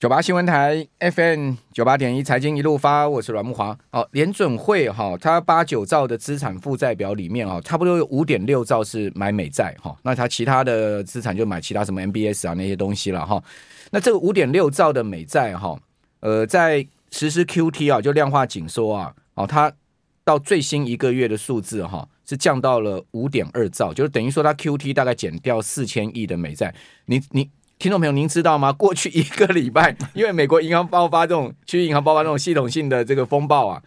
九八新闻台 FM 九八点一财经一路发，我是阮木华。哦，联准会哈，它八九兆的资产负债表里面啊，差不多有五点六兆是买美债哈，那它其他的资产就买其他什么 MBS 啊那些东西了哈。那这个五点六兆的美债哈，呃，在实施 QT 啊，就量化紧缩啊，哦，它到最新一个月的数字哈，是降到了五点二兆，就是等于说它 QT 大概减掉四千亿的美债，你你。听众朋友，您知道吗？过去一个礼拜，因为美国银行爆发这种区域银行爆发这种系统性的这个风暴啊，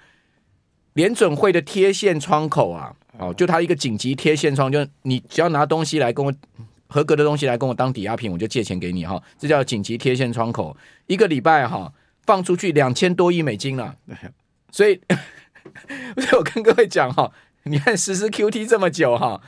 联准会的贴现窗口啊，哦，就它一个紧急贴现窗，就你只要拿东西来跟我合格的东西来跟我当抵押品，我就借钱给你哈，这叫紧急贴现窗口。一个礼拜哈，放出去两千多亿美金了，所以，所以我跟各位讲哈，你看实施 QT 这么久哈，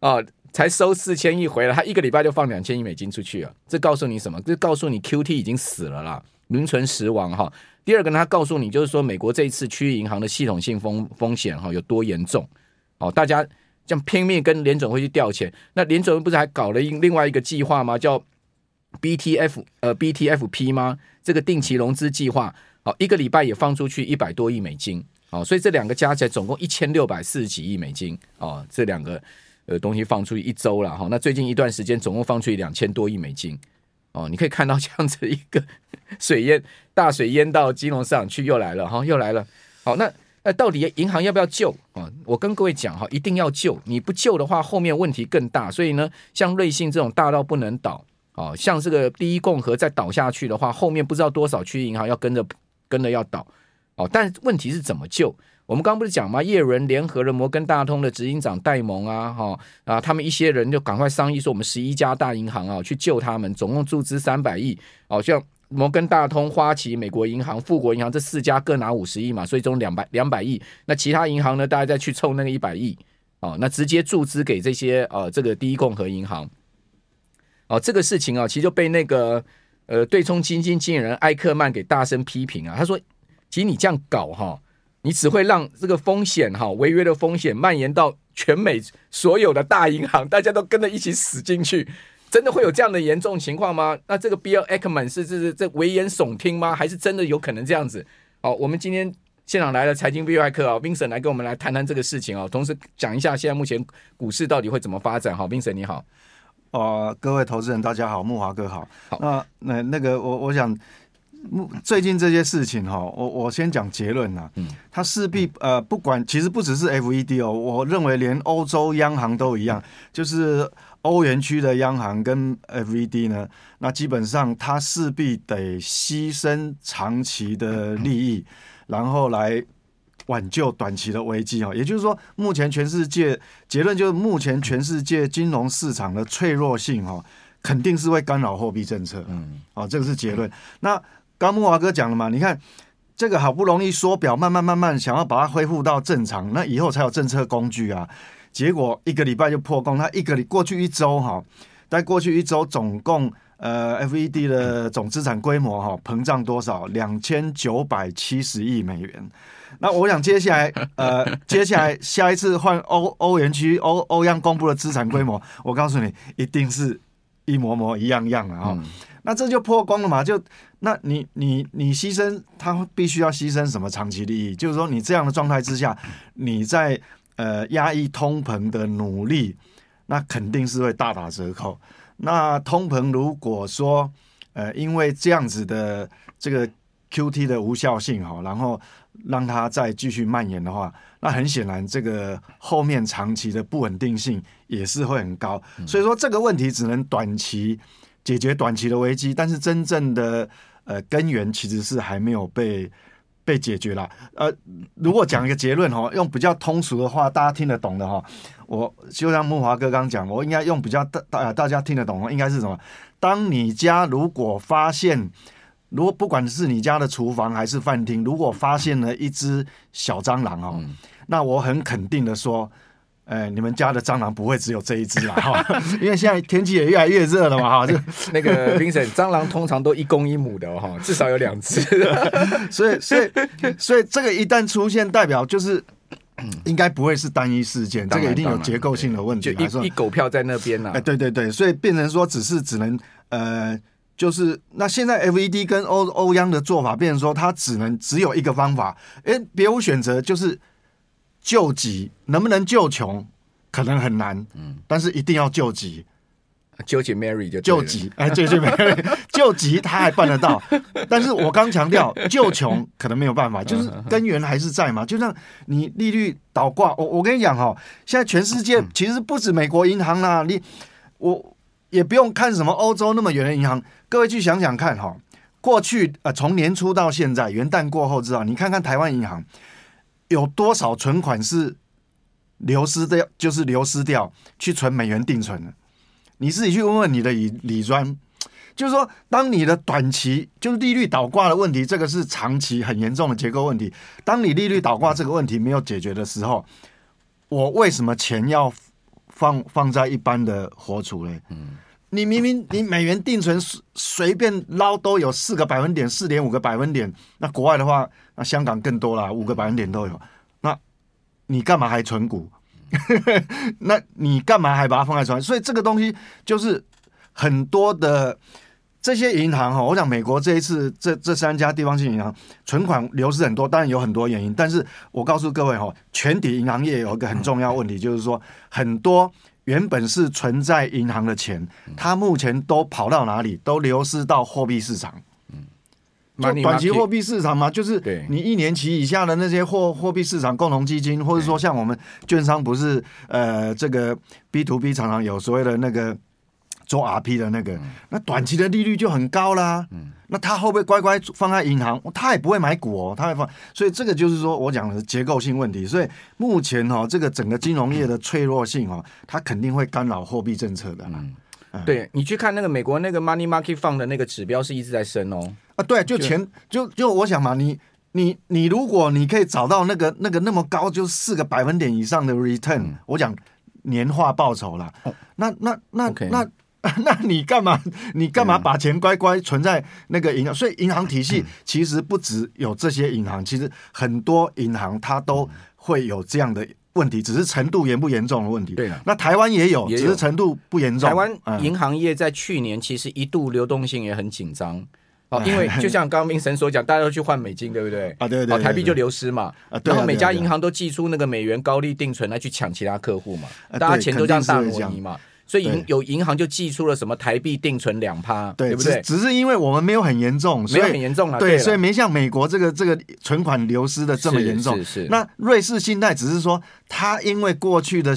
啊。才收四千亿回来，他一个礼拜就放两千亿美金出去啊！这告诉你什么？这告诉你 QT 已经死了啦，名存实亡哈。第二个呢，他告诉你就是说，美国这一次区域银行的系统性风风险哈有多严重哦。大家这样拼命跟联准会去调钱，那联准会不是还搞了另另外一个计划吗？叫 BTF 呃 BTFP 吗？这个定期融资计划，好，一个礼拜也放出去一百多亿美金哦，所以这两个加起来总共一千六百四十几亿美金哦，这两个。呃，东西放出去一周了哈，那最近一段时间总共放出去两千多亿美金哦，你可以看到这样子一个 水淹大水淹到金融市场去又来了哈，又来了。好，那那到底银行要不要救啊？我跟各位讲哈，一定要救，你不救的话，后面问题更大。所以呢，像瑞信这种大到不能倒啊，像这个第一共和再倒下去的话，后面不知道多少区银行要跟着跟着要倒哦。但问题是怎么救？我们刚不是讲吗？叶伦联合了摩根大通的执行长戴蒙啊，哈啊，他们一些人就赶快商议说，我们十一家大银行啊，去救他们，总共注资三百亿。哦，像摩根大通、花旗、美国银行、富国银行这四家各拿五十亿嘛，所以总两百两百亿。那其他银行呢，大家再去凑那个一百亿。哦，那直接注资给这些呃，这个第一共和银行。哦，这个事情啊，其实就被那个呃对冲基金经理人艾克曼给大声批评啊。他说，其实你这样搞哈。你只会让这个风险哈，违约的风险蔓延到全美所有的大银行，大家都跟着一起死进去，真的会有这样的严重情况吗？那这个 Bill Ackman 是这是这危言耸听吗？还是真的有可能这样子？好，我们今天现场来了财经 V 外客啊，Vincent 来跟我们来谈谈这个事情啊，同时讲一下现在目前股市到底会怎么发展。好，Vincent 你好，呃，各位投资人大家好，木华哥好。好，那那那个我我想。最近这些事情哈，我我先讲结论呐。嗯，它势必呃，不管其实不只是 FED 哦，我认为连欧洲央行都一样，就是欧元区的央行跟 FED 呢，那基本上它势必得牺牲长期的利益，然后来挽救短期的危机哈。也就是说，目前全世界结论就是，目前全世界金融市场的脆弱性哈，肯定是会干扰货币政策。嗯，哦，这个是结论。那刚木华哥讲了嘛？你看这个好不容易缩表，慢慢慢慢想要把它恢复到正常，那以后才有政策工具啊。结果一个礼拜就破功，他一个礼过去一周哈，在过去一周总共呃，FED 的总资产规模哈膨胀多少？两千九百七十亿美元。那我想接下来呃，接下来下一次换欧欧元区欧欧央公布的资产规模，我告诉你，一定是一模模一样样的啊。那这就破功了嘛？就那你你你牺牲，他必须要牺牲什么长期利益？就是说，你这样的状态之下，你在呃压抑通膨的努力，那肯定是会大打折扣。那通膨如果说呃因为这样子的这个 QT 的无效性哈，然后让它再继续蔓延的话，那很显然这个后面长期的不稳定性也是会很高。所以说这个问题只能短期。解决短期的危机，但是真正的呃根源其实是还没有被被解决啦。呃，如果讲一个结论哈，用比较通俗的话，大家听得懂的哈，我就像木华哥刚讲，我应该用比较大大大家听得懂，应该是什么？当你家如果发现，如果不管是你家的厨房还是饭厅，如果发现了一只小蟑螂哦，嗯、那我很肯定的说。哎，你们家的蟑螂不会只有这一只啦，哈，因为现在天气也越来越热了嘛，哈，就那个评审，蟑螂通常都一公一母的哈，至少有两只，所以，所以，所以这个一旦出现，代表就是 应该不会是单一事件，这个一定有结构性的问题，就一一狗票在那边了，哎，对对对，所以变成说只是只能呃。就是那现在 FED 跟欧欧央的做法，变成说它只能只有一个方法，哎，别无选择，就是救急，能不能救穷可能很难，嗯，但是一定要救急。救急 Mary 就救急，哎，救急 Mary 救急他还办得到，但是我刚强调 救穷可能没有办法，就是根源还是在嘛。就像你利率倒挂，我我跟你讲哈，现在全世界其实不止美国银行啦，你我也不用看什么欧洲那么远的银行，各位去想想看哈，过去呃从年初到现在元旦过后知道，你看看台湾银行有多少存款是流失掉，就是流失掉去存美元定存的。你自己去问问你的理理专，就是说，当你的短期就是利率倒挂的问题，这个是长期很严重的结构问题。当你利率倒挂这个问题没有解决的时候，我为什么钱要放放在一般的活储呢？嗯，你明明你美元定存随便捞都有四个百分点，四点五个百分点。那国外的话，那香港更多了，五个百分点都有。那你干嘛还存股？那你干嘛还把它放在船？所以这个东西就是很多的这些银行哈，我想美国这一次这这三家地方性银行存款流失很多，当然有很多原因。但是我告诉各位哈，全体银行业有一个很重要问题，就是说很多原本是存在银行的钱，它目前都跑到哪里？都流失到货币市场。就短期货币市场嘛，就是你一年期以下的那些货货币市场共同基金，或者说像我们券商不是呃这个 B to B 常常有所谓的那个做 RP 的那个，那短期的利率就很高啦。嗯那他会不会乖乖放在银行？他也不会买股哦，他会放。所以这个就是说我讲的结构性问题。所以目前哈，这个整个金融业的脆弱性哈，它肯定会干扰货币政策的嗯。对，你去看那个美国那个 Money Market Fund 的那个指标是一直在升哦。啊，对，就前就就，我想嘛，你你你如果你可以找到那个那个那么高，就四个百分点以上的 return，嗯，我讲年化报酬啦，哦，那那那.那 那你干嘛你干嘛把钱乖乖存在那个银行？所以银行体系其实不只有这些银行，其实很多银行它都会有这样的。问题只是程度严不严重的问题。对了，那台湾也有，只是程度不严重。台湾银行业在去年其实一度流动性也很紧张哦，因为就像刚刚明神所讲，大家都去换美金，对不对？啊，对对，对，台币就流失嘛。啊，然后每家银行都寄出那个美元高利定存来去抢其他客户嘛，大家钱都这样大挪移嘛。所以银有银行就寄出了什么台币定存两趴，对，不对？只是因为我们没有很严重，没有很严重了，对，所以没像美国这个这个存款流失的这么严重。是，是，是那瑞士信贷只是说，它因为过去的，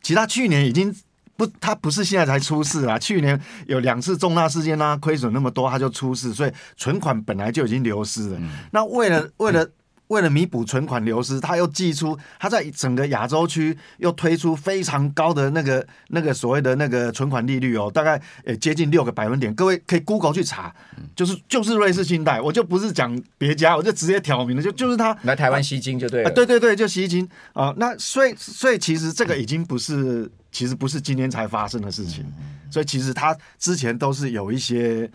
其他去年已经不，它不是现在才出事啦。去年有两次重大事件啊，亏损那么多，它就出事，所以存款本来就已经流失了。嗯、那为了为了。嗯为了弥补存款流失，他又寄出，他在整个亚洲区又推出非常高的那个那个所谓的那个存款利率哦，大概呃接近六个百分点。各位可以 Google 去查，就是就是瑞士信贷，我就不是讲别家，我就直接挑明了，就就是他来台湾吸金就对了。啊，对对对，就吸金啊。那所以所以其实这个已经不是，其实不是今天才发生的事情，所以其实他之前都是有一些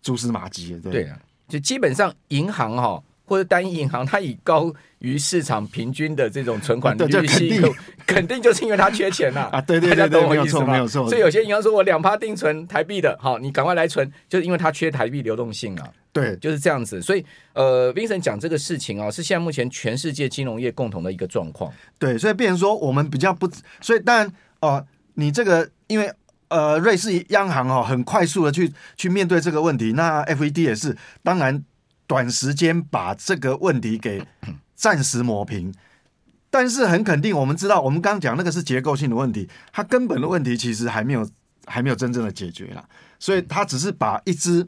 蛛丝马迹的。对，对啊，就基本上银行哈、哦。或者单一银行，它以高于市场平均的这种存款利率，肯定肯定就是因为它缺钱呐啊！对 对对，对，没有错没有错。所以有些银行说我两趴定存台币的，好，你赶快来存，就是因为它缺台币流动性啊。对，就是这样子。所以呃，Vincent 讲这个事情啊，是现在目前全世界金融业共同的一个状况。对，所以变成说我们比较不，所以当然哦，你这个因为呃，瑞士央行哦，很快速的去去面对这个问题，那 FED 也是，当然。短时间把这个问题给 暂时抹平，但是很肯定，我们知道，我们刚刚讲那个是结构性的问题，它根本的问题其实还没有还没有真正的解决啦，所以它只是把一只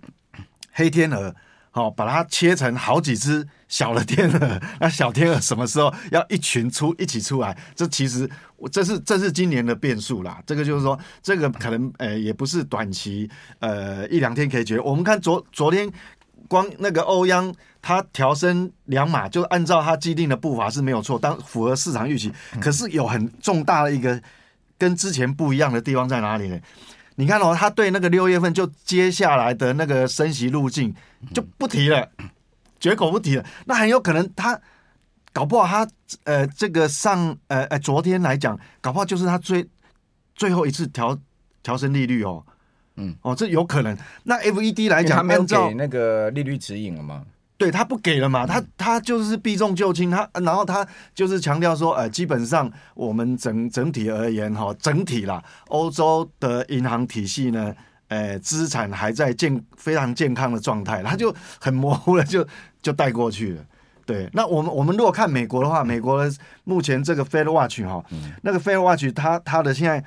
黑天鹅，好，把它切成好几只小的天鹅，那小天鹅什么时候要一群出一起出来？这其实这是这是今年的变数啦，这个就是说，这个可能呃也不是短期呃一两天可以解决。我们看昨昨天。光那个欧央，它调升两码，就按照它既定的步伐是没有错，当符合市场预期。可是有很重大的一个跟之前不一样的地方在哪里呢？你看哦，他对那个六月份就接下来的那个升息路径就不提了，绝口不提了。那很有可能他搞不好他呃这个上呃呃昨天来讲，搞不好就是他最最后一次调调升利率哦。嗯，哦，这有可能。那 FED 来讲，他没有给那个利率指引了吗？对他不给了嘛，他他就是避重就轻，他然后他就是强调说，呃，基本上我们整整体而言哈，整体啦，欧洲的银行体系呢，呃，资产还在健非常健康的状态，他就很模糊了，就就带过去了。对，那我们我们如果看美国的话，美国的目前这个 Fed Watch 哈，那个 Fed Watch 它它的现在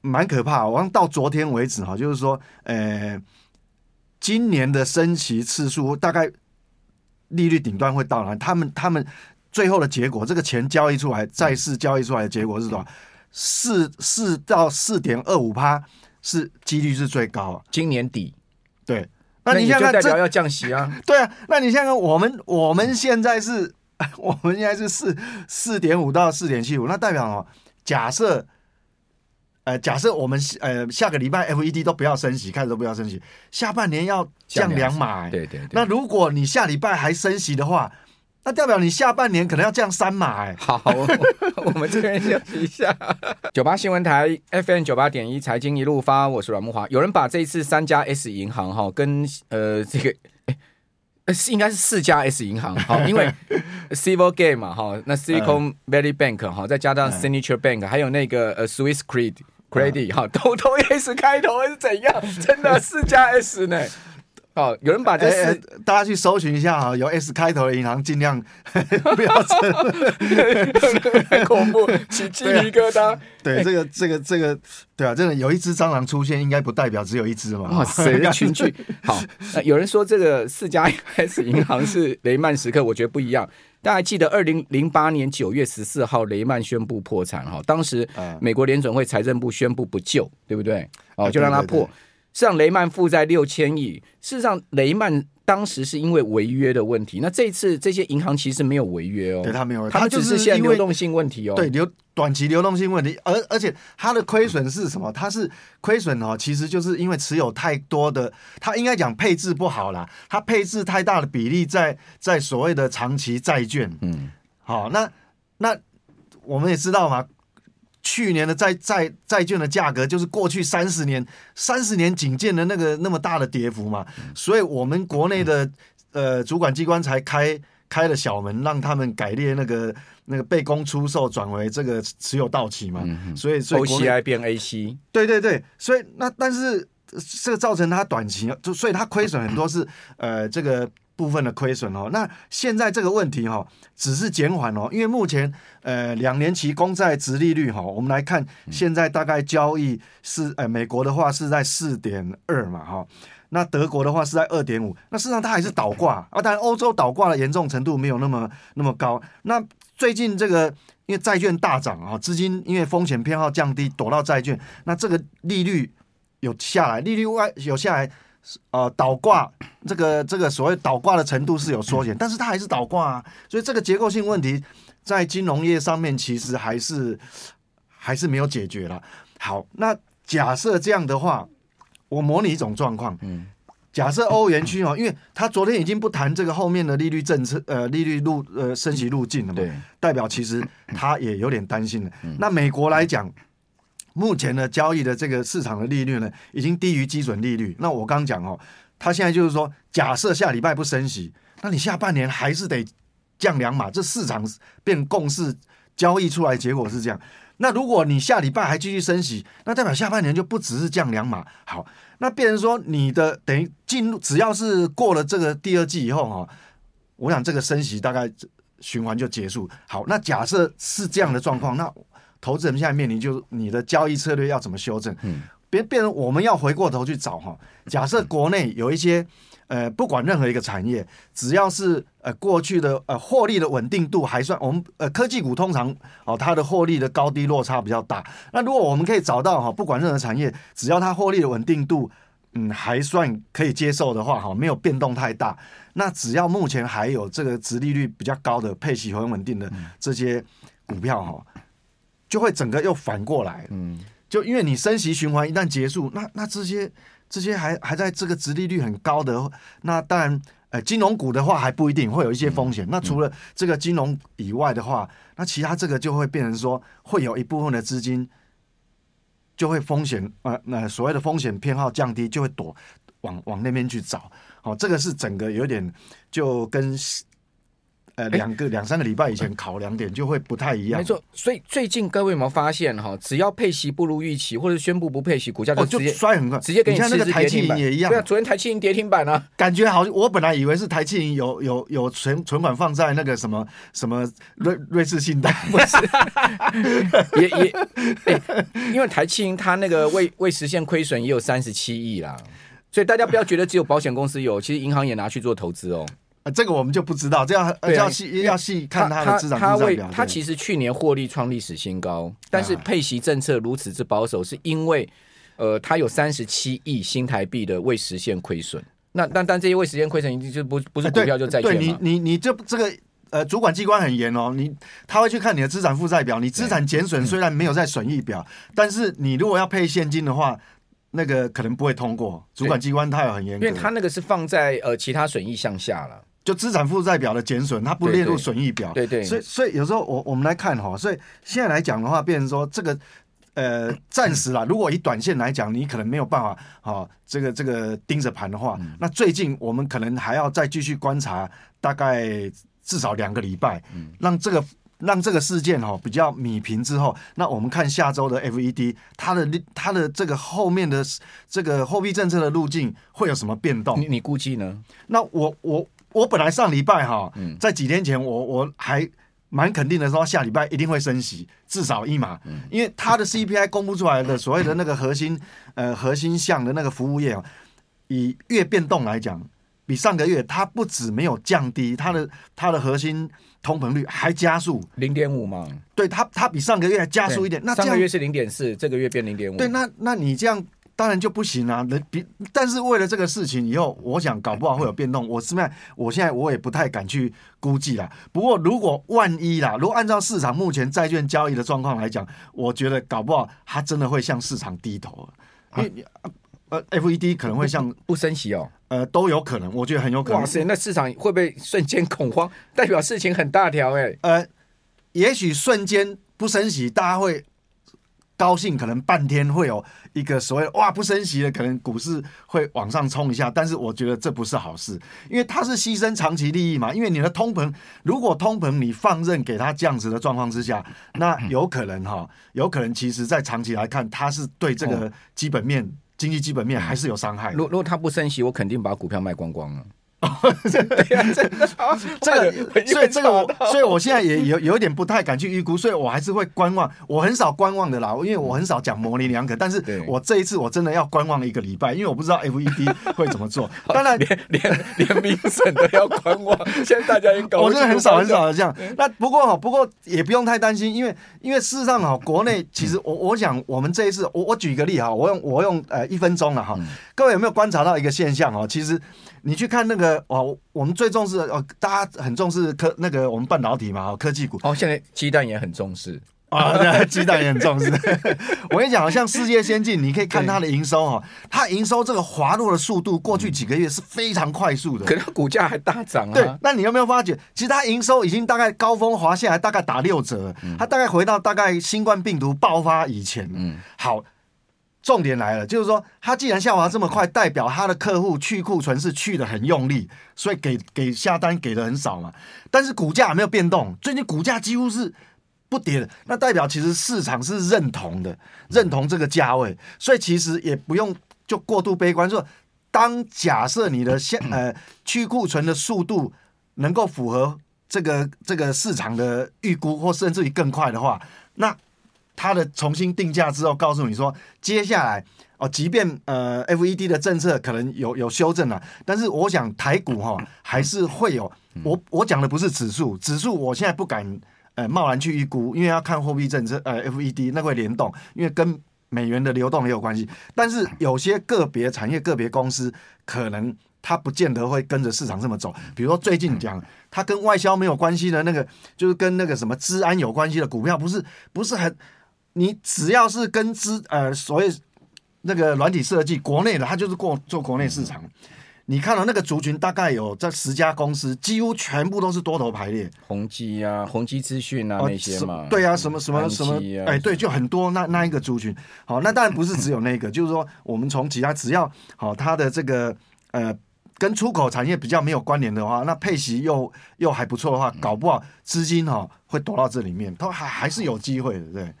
蛮可怕，我到昨天为止哈，就是说，呃，今年的升息次数大概。利率顶端会到哪？他们他们最后的结果，这个钱交易出来，债市交易出来的结果是多少？四四到四点二五趴是几率是最高。今年底，对，那你现在代表要降息啊？对啊，那你现在我们我们现在是，我们现在是四四点五到四点七五，那代表哦，假设。呃，假设我们呃下个礼拜 FED 都不要升息，开始都不要升息，下半年要降两码，对对对。那如果你下礼拜还升息的话，那代表你下半年可能要降三码，哎。好，我们这边休息一下。九八新闻台 FM 九八点一财经一路发，我是阮木华。有人把这一次三家 S 银行哈跟呃这个应该是四家 S 银行好，因为 Civil Game 嘛哈，那 Silicon Valley Bank 哈，再加上 Signature Bank，还有那个呃 Swiss Credit。Credit 哈，都都 S 开头是怎样？真的四加 S 呢？哦，有人把这四、欸，大家去搜寻一下哈，有 S 开头的银行尽量 不要存，很恐怖，起鸡皮疙瘩。对，这个这个这个，对啊，真的有一只蟑螂出现，应该不代表只有一只嘛？哇塞，群聚。好，那有人说这个四家 S 银行是雷曼时刻，我觉得不一样。大家还记得二零零八年九月十四号，雷曼宣布破产哈，当时美国联准会财政部宣布不救，对不对？哦，就让它破。实上，雷曼负债六千亿。事实上，雷曼当时是因为违约的问题。那这次这些银行其实没有违约哦，对他没有，他只是现在流动性问题哦，对流短期流动性问题。而而且它的亏损是什么？它是亏损哦，其实就是因为持有太多的，它应该讲配置不好啦，它配置太大的比例在在所谓的长期债券。嗯，好，那那我们也知道嘛。去年的债债债券的价格就是过去三十年三十年仅见的那个那么大的跌幅嘛，所以我们国内的呃主管机关才开开了小门，让他们改列那个那个被公出售转为这个持有到期嘛，所以所以 OCI 变 AC，对对对，所以那但是这个造成它短期就所以它亏损很多是呃这个。部分的亏损哦，那现在这个问题哈，只是减缓哦，因为目前呃两年期公债殖利率哈，我们来看现在大概交易是呃美国的话是在四点二嘛哈，那德国的话是在二点五，那事实上它还是倒挂啊，当然欧洲倒挂的严重程度没有那么那么高。那最近这个因为债券大涨啊，资金因为风险偏好降低躲到债券，那这个利率有下来，利率外有下来。呃，倒挂这个这个所谓倒挂的程度是有缩减，但是它还是倒挂啊，所以这个结构性问题在金融业上面其实还是还是没有解决了。好，那假设这样的话，我模拟一种状况，嗯，假设欧元区哦，因为他昨天已经不谈这个后面的利率政策，呃，利率路呃升息路径了嘛，对，代表其实他也有点担心了。那美国来讲。目前的交易的这个市场的利率呢，已经低于基准利率。那我刚讲哦，他现在就是说，假设下礼拜不升息，那你下半年还是得降两码。这市场变共识交易出来结果是这样。那如果你下礼拜还继续升息，那代表下半年就不只是降两码。好，那变成说你的等于进入，只要是过了这个第二季以后哈，我想这个升息大概循环就结束。好，那假设是这样的状况，那。投资人现在面临就是你的交易策略要怎么修正？嗯，别变成我们要回过头去找哈。假设国内有一些呃，不管任何一个产业，只要是呃过去的呃获利的稳定度还算，我们呃科技股通常哦它的获利的高低落差比较大。那如果我们可以找到哈，不管任何产业，只要它获利的稳定度嗯还算可以接受的话哈，没有变动太大，那只要目前还有这个殖利率比较高的配息很稳定的这些股票哈。就会整个又反过来，嗯，就因为你升息循环一旦结束，那那这些这些还还在这个殖利率很高的，那当然，呃，金融股的话还不一定会有一些风险。那除了这个金融以外的话，那其他这个就会变成说会有一部分的资金就会风险呃那所谓的风险偏好降低，就会躲往往那边去找。好，这个是整个有点就跟。呃，两个两三个礼拜以前考量点就会不太一样。没错，所以最近各位有没有发现哈？只要配息不如预期，或者宣布不配息，股价就直接、哦、就摔很快，直接给你吃那个台积银也一样。对啊，昨天台积银跌停板啊，感觉好像我本来以为是台积银有有有存存款放在那个什么什么瑞瑞士信贷，不是？也也、欸，因为台积银它那个未未实现亏损也有三十七亿啦，所以大家不要觉得只有保险公司有，其实银行也拿去做投资哦。啊，这个我们就不知道，这样要细要细看它的资产负债表。它其实去年获利创历史新高，但是配息政策如此之保守，是因为呃，它有三十七亿新台币的未实现亏损。那但但这些未实现亏损，一定就不不是股票就债券嘛？对你你你这这个呃，主管机关很严哦，你他会去看你的资产负债表，你资产减损虽然没有在损益表，但是你如果要配现金的话，那个可能不会通过。主管机关他有很严格，因为他那个是放在呃其他损益项下了。就资产负债表的减损，它不列入损益表。对对，所以所以有时候我我们来看哈，所以现在来讲的话，变成说这个呃暂时啦，如果以短线来讲，你可能没有办法哈，这个这个盯着盘的话，那最近我们可能还要再继续观察，大概至少两个礼拜，让这个让这个事件哈比较米平之后，那我们看下周的 FED 它的它的这个后面的这个货币政策的路径会有什么变动？你你估计呢？那我我。我本来上礼拜哈，在几天前我我还蛮肯定的说，下礼拜一定会升息，至少一码，因为它的 CPI 公布出来的所谓的那个核心呃核心项的那个服务业啊，以月变动来讲，比上个月它不止没有降低，它的它的核心通膨率还加速。零点五嘛，对它它比上个月还加速一点，那上个月是零点四，这个月变零点五，对，那那你这样。当然就不行啊！那比但是为了这个事情，以后我想搞不好会有变动。我现在我现在我也不太敢去估计啦。不过如果万一啦，如果按照市场目前债券交易的状况来讲，我觉得搞不好它真的会向市场低头。因为呃，FED 可能会向不升息哦，呃，都有可能，我觉得很有可能。哇塞，那市场会不会瞬间恐慌？代表事情很大条哎。呃，也许瞬间不升息，大家会。高兴可能半天会有一个所谓哇不升息的，可能股市会往上冲一下，但是我觉得这不是好事，因为它是牺牲长期利益嘛。因为你的通膨，如果通膨你放任给它这样子的状况之下，那有可能哈，有可能其实在长期来看，它是对这个基本面、经济基本面还是有伤害。如果如果它不升息，我肯定把股票卖光光了。哦，对呀，这个，所以这个我，所以我现在也有有一点不太敢去预估，所以我还是会观望。我很少观望的啦，因为我很少讲模棱两可。但是我这一次我真的要观望一个礼拜，因为我不知道 FED 会怎么做。当然，连连连民审都要观望。现在大家应该我真的很少很少的这样。那不过哈，不过也不用太担心，因为因为事实上哈，国内其实我我想我们这一次，我我举一个例哈，我用我用呃一分钟了哈，各位有没有观察到一个现象哈？其实。你去看那个哦，我们最重视哦，大家很重视科那个我们半导体嘛，科技股哦，现在鸡蛋也很重视啊，对，鸡蛋也很重视。我跟你讲，像世界先进，你可以看它的营收哦，它营收这个滑落的速度，过去几个月是非常快速的，可是股价还大涨啊。对，那你有没有发觉，其实它营收已经大概高峰滑下来，大概打六折，它大概回到大概新冠病毒爆发以前。嗯，好。重点来了，就是说，它既然下滑这么快，代表它的客户去库存是去的很用力，所以给给下单给的很少嘛。但是股价没有变动，最近股价几乎是不跌的，那代表其实市场是认同的，认同这个价位，所以其实也不用就过度悲观。说，当假设你的现 呃去库存的速度能够符合这个这个市场的预估，或甚至于更快的话，那。它的重新定价之后，告诉你说，接下来哦，即便呃，FED 的政策可能有有修正了，但是我想台股哈、哦、还是会有。我我讲的不是指数，指数我现在不敢呃贸然去预估，因为要看货币政策呃 FED 那会联动，因为跟美元的流动也有关系。但是有些个别产业、个别公司可能它不见得会跟着市场这么走。比如说最近讲它跟外销没有关系的那个，就是跟那个什么治安有关系的股票，不是不是很。你只要是跟资呃所谓那个软体设计国内的，它就是过做国内市场。你看到那个族群大概有这十家公司，几乎全部都是多头排列，宏基啊，宏基资讯啊、哦、那些嘛，对啊，什么什么什么，哎，对，就很多那那一个族群。好，那当然不是只有那个，就是说我们从其他只要好它的这个呃。跟出口产业比较没有关联的话，那配息又又还不错的话，搞不好资金哈、哦、会躲到这里面，都还还是有机会的。对，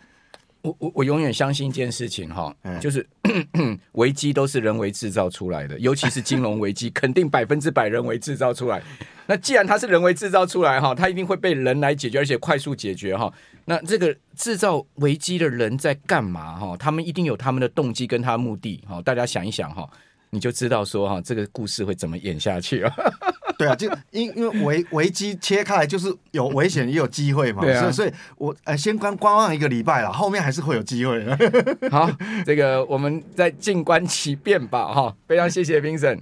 我我我永远相信一件事情哈，就是 危机都是人为制造出来的，尤其是金融危机，肯定百分之百人为制造出来。那既然它是人为制造出来哈，它一定会被人来解决，而且快速解决哈。那这个制造危机的人在干嘛哈？他们一定有他们的动机跟他的目的哈。大家想一想哈。你就知道说哈，这个故事会怎么演下去啊？对啊，就因因为危危机切开来就是有危险也有机会嘛，对啊，所以所以我呃先观观望一个礼拜了，后面还是会有机会的。好，这个我们再静观其变吧哈。非常谢谢 Vincent。